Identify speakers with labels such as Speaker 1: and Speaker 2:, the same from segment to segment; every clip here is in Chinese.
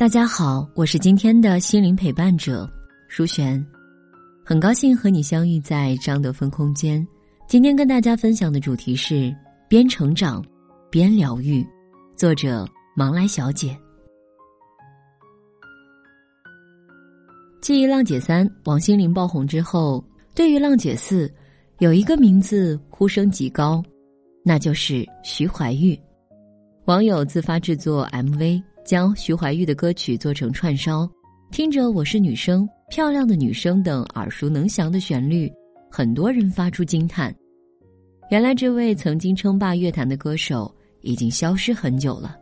Speaker 1: 大家好，我是今天的心灵陪伴者舒璇，很高兴和你相遇在张德芬空间。今天跟大家分享的主题是边成长边疗愈，作者芒来小姐。继《浪姐三》王心凌爆红之后，对于《浪姐四》，有一个名字呼声极高，那就是徐怀钰。网友自发制作 MV。将徐怀钰的歌曲做成串烧，听着“我是女生”“漂亮的女生”等耳熟能详的旋律，很多人发出惊叹。原来，这位曾经称霸乐坛的歌手已经消失很久了。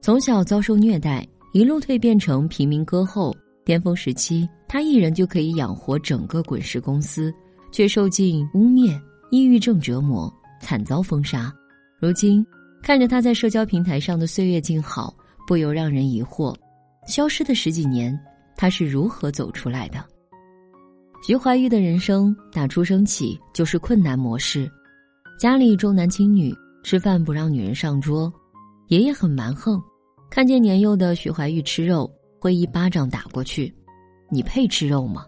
Speaker 1: 从小遭受虐待，一路蜕变成平民歌后，巅峰时期他一人就可以养活整个滚石公司，却受尽污蔑、抑郁症折磨，惨遭封杀。如今。看着他在社交平台上的岁月静好，不由让人疑惑：消失的十几年，他是如何走出来的？徐怀钰的人生打出生起就是困难模式，家里重男轻女，吃饭不让女人上桌，爷爷很蛮横，看见年幼的徐怀钰吃肉，会一巴掌打过去：“你配吃肉吗？”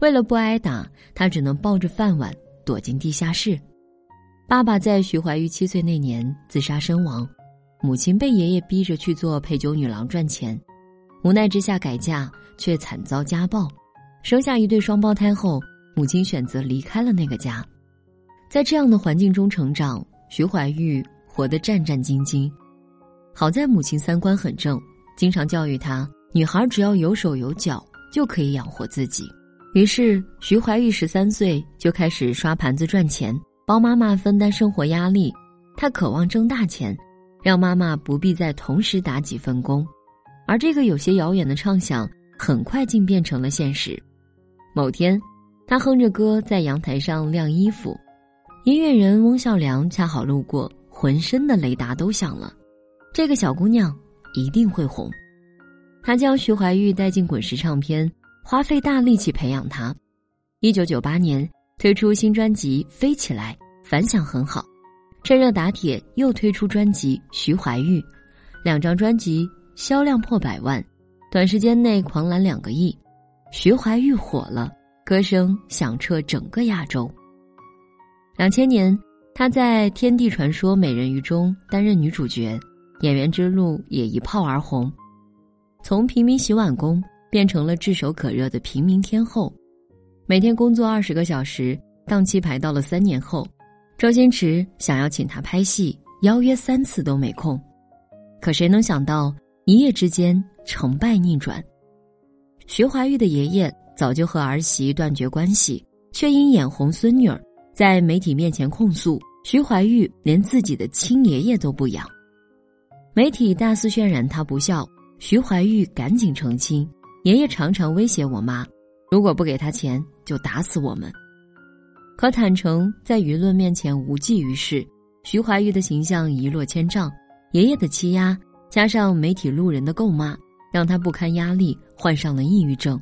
Speaker 1: 为了不挨打，他只能抱着饭碗躲进地下室。爸爸在徐怀钰七岁那年自杀身亡，母亲被爷爷逼着去做陪酒女郎赚钱，无奈之下改嫁，却惨遭家暴，生下一对双胞胎后，母亲选择离开了那个家，在这样的环境中成长，徐怀钰活得战战兢兢。好在母亲三观很正，经常教育他：女孩只要有手有脚就可以养活自己。于是，徐怀钰十三岁就开始刷盘子赚钱。帮妈妈分担生活压力，他渴望挣大钱，让妈妈不必再同时打几份工，而这个有些遥远的畅想，很快竟变成了现实。某天，他哼着歌在阳台上晾衣服，音乐人翁孝良恰好路过，浑身的雷达都响了，这个小姑娘一定会红。他将徐怀钰带进滚石唱片，花费大力气培养她。一九九八年。推出新专辑《飞起来》，反响很好，趁热打铁又推出专辑《徐怀钰》，两张专辑销量破百万，短时间内狂揽两个亿，徐怀钰火了，歌声响彻整个亚洲。两千年，她在《天地传说美人鱼》中担任女主角，演员之路也一炮而红，从平民洗碗工变成了炙手可热的平民天后。每天工作二十个小时，档期排到了三年后，周星驰想要请他拍戏，邀约三次都没空。可谁能想到一夜之间成败逆转？徐怀钰的爷爷早就和儿媳断绝关系，却因眼红孙女儿，在媒体面前控诉徐怀钰连自己的亲爷爷都不养。媒体大肆渲染他不孝，徐怀钰赶紧澄清：爷爷常常威胁我妈。如果不给他钱，就打死我们。可坦诚在舆论面前无济于事，徐怀钰的形象一落千丈。爷爷的欺压，加上媒体路人的诟骂，让他不堪压力，患上了抑郁症。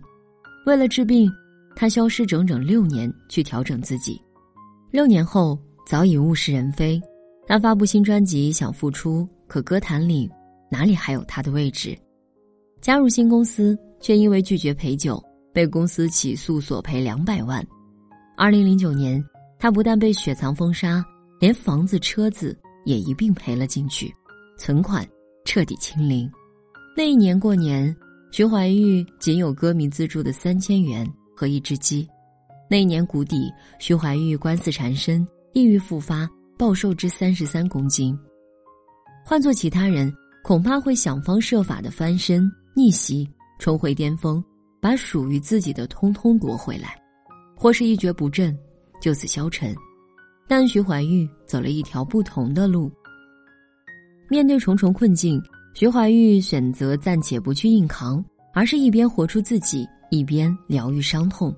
Speaker 1: 为了治病，他消失整整六年去调整自己。六年后，早已物是人非。他发布新专辑，想复出，可歌坛里哪里还有他的位置？加入新公司，却因为拒绝陪酒。被公司起诉索赔两百万。二零零九年，他不但被雪藏封杀，连房子、车子也一并赔了进去，存款彻底清零。那一年过年，徐怀钰仅有歌迷资助的三千元和一只鸡。那一年谷底，徐怀钰官司缠身，抑郁复发，暴瘦至三十三公斤。换做其他人，恐怕会想方设法的翻身逆袭，重回巅峰。把属于自己的通通夺回来，或是一蹶不振，就此消沉。但徐怀钰走了一条不同的路。面对重重困境，徐怀钰选择暂且不去硬扛，而是一边活出自己，一边疗愈伤痛。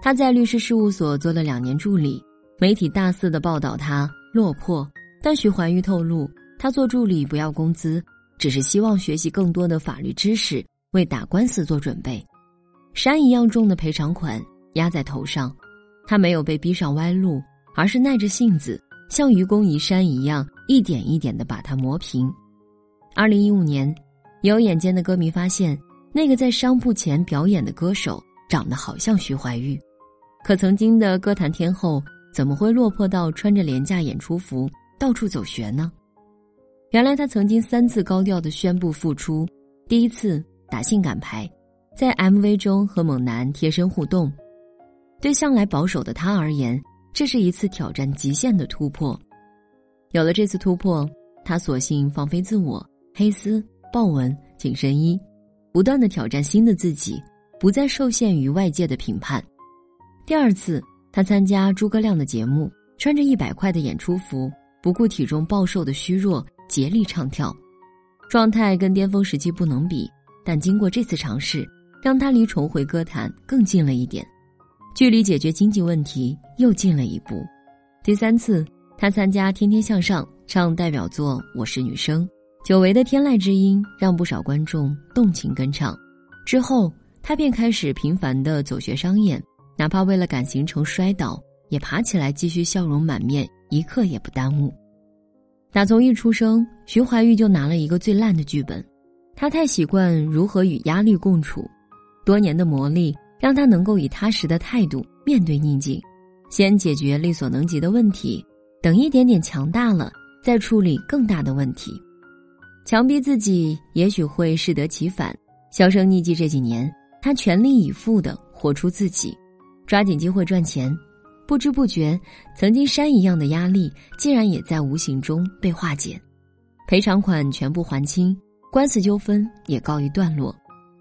Speaker 1: 他在律师事务所做了两年助理，媒体大肆的报道他落魄，但徐怀钰透露，他做助理不要工资，只是希望学习更多的法律知识，为打官司做准备。山一样重的赔偿款压在头上，他没有被逼上歪路，而是耐着性子，像愚公移山一样，一点一点的把它磨平。二零一五年，有眼尖的歌迷发现，那个在商铺前表演的歌手长得好像徐怀钰，可曾经的歌坛天后怎么会落魄到穿着廉价演出服到处走穴呢？原来他曾经三次高调的宣布复出，第一次打性感牌，在 MV 中和猛男贴身互动，对向来保守的他而言，这是一次挑战极限的突破。有了这次突破，他索性放飞自我。黑丝、豹纹、紧身衣，不断的挑战新的自己，不再受限于外界的评判。第二次，他参加诸葛亮的节目，穿着一百块的演出服，不顾体重暴瘦的虚弱，竭力唱跳，状态跟巅峰时期不能比。但经过这次尝试，让他离重回歌坛更近了一点，距离解决经济问题又近了一步。第三次，他参加《天天向上》，唱代表作《我是女生》。久违的天籁之音让不少观众动情跟唱，之后他便开始频繁的走穴商演，哪怕为了赶行程摔倒，也爬起来继续笑容满面，一刻也不耽误。打从一出生，徐怀钰就拿了一个最烂的剧本，他太习惯如何与压力共处，多年的磨砺让他能够以踏实的态度面对逆境，先解决力所能及的问题，等一点点强大了，再处理更大的问题。强逼自己，也许会适得其反。销声匿迹这几年，他全力以赴的活出自己，抓紧机会赚钱。不知不觉，曾经山一样的压力，竟然也在无形中被化解。赔偿款全部还清，官司纠纷也告一段落。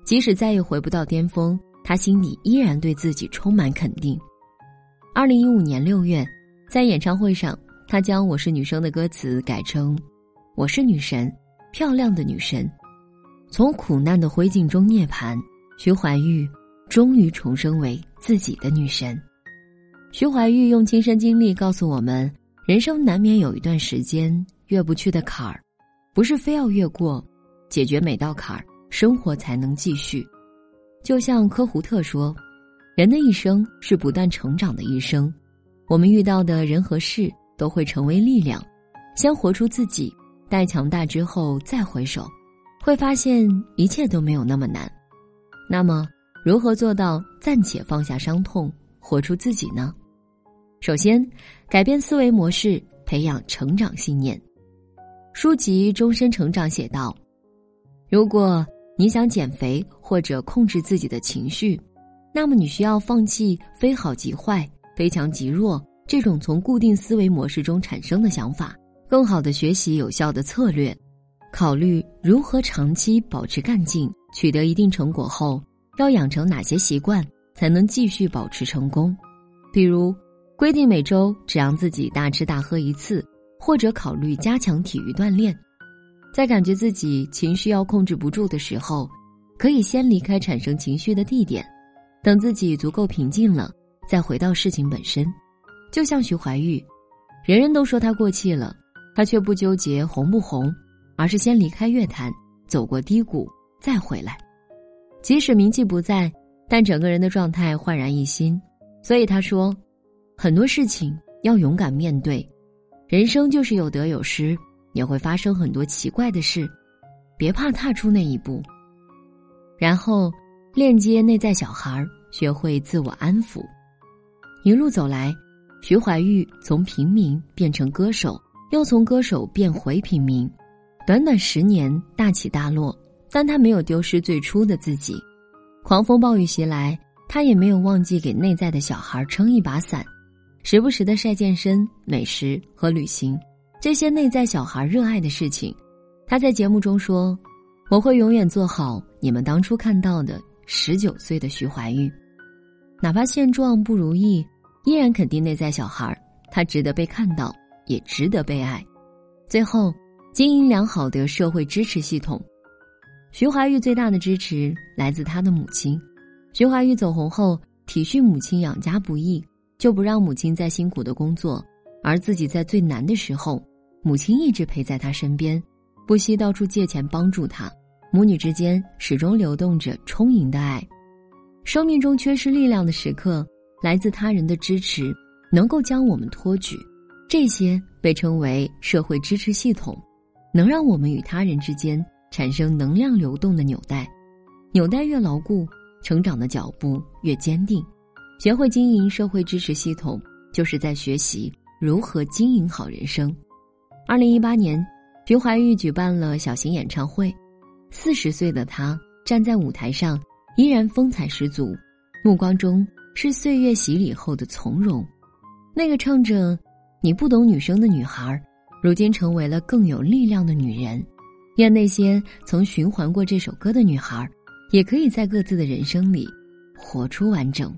Speaker 1: 即使再也回不到巅峰，他心里依然对自己充满肯定。二零一五年六月，在演唱会上，他将《我是女生》的歌词改成《我是女神》。漂亮的女神，从苦难的灰烬中涅槃，徐怀钰终于重生为自己的女神。徐怀钰用亲身经历告诉我们：人生难免有一段时间越不去的坎儿，不是非要越过，解决每道坎儿，生活才能继续。就像科胡特说：“人的一生是不断成长的一生，我们遇到的人和事都会成为力量，先活出自己。”待强大之后再回首，会发现一切都没有那么难。那么，如何做到暂且放下伤痛，活出自己呢？首先，改变思维模式，培养成长信念。书籍《终身成长》写道：“如果你想减肥或者控制自己的情绪，那么你需要放弃‘非好即坏，非强即弱’这种从固定思维模式中产生的想法。”更好的学习有效的策略，考虑如何长期保持干劲，取得一定成果后，要养成哪些习惯才能继续保持成功？比如，规定每周只让自己大吃大喝一次，或者考虑加强体育锻炼。在感觉自己情绪要控制不住的时候，可以先离开产生情绪的地点，等自己足够平静了，再回到事情本身。就像徐怀钰，人人都说他过气了。他却不纠结红不红，而是先离开乐坛，走过低谷，再回来。即使名气不在，但整个人的状态焕然一新。所以他说，很多事情要勇敢面对，人生就是有得有失，也会发生很多奇怪的事，别怕踏出那一步。然后链接内在小孩，学会自我安抚。一路走来，徐怀钰从平民变成歌手。又从歌手变回平民，短短十年大起大落，但他没有丢失最初的自己。狂风暴雨袭来，他也没有忘记给内在的小孩撑一把伞，时不时的晒健身、美食和旅行，这些内在小孩热爱的事情。他在节目中说：“我会永远做好你们当初看到的十九岁的徐怀钰，哪怕现状不如意，依然肯定内在小孩，他值得被看到。”也值得被爱。最后，经营良好的社会支持系统，徐怀钰最大的支持来自他的母亲。徐怀钰走红后，体恤母亲养家不易，就不让母亲再辛苦的工作，而自己在最难的时候，母亲一直陪在他身边，不惜到处借钱帮助他。母女之间始终流动着充盈的爱。生命中缺失力量的时刻，来自他人的支持，能够将我们托举。这些被称为社会支持系统，能让我们与他人之间产生能量流动的纽带。纽带越牢固。成长的脚步越坚定，学会经营社会支持系统，就是在学习如何经营好人生。二零一八年，徐怀钰举办了小型演唱会，四十岁的她站在舞台上，依然风采十足，目光中是岁月洗礼后的从容。那个唱着“你不懂女生”的女孩，如今成为了更有力量的女人。愿那些曾循环过这首歌的女孩。也可以在各自的人生里活出完整。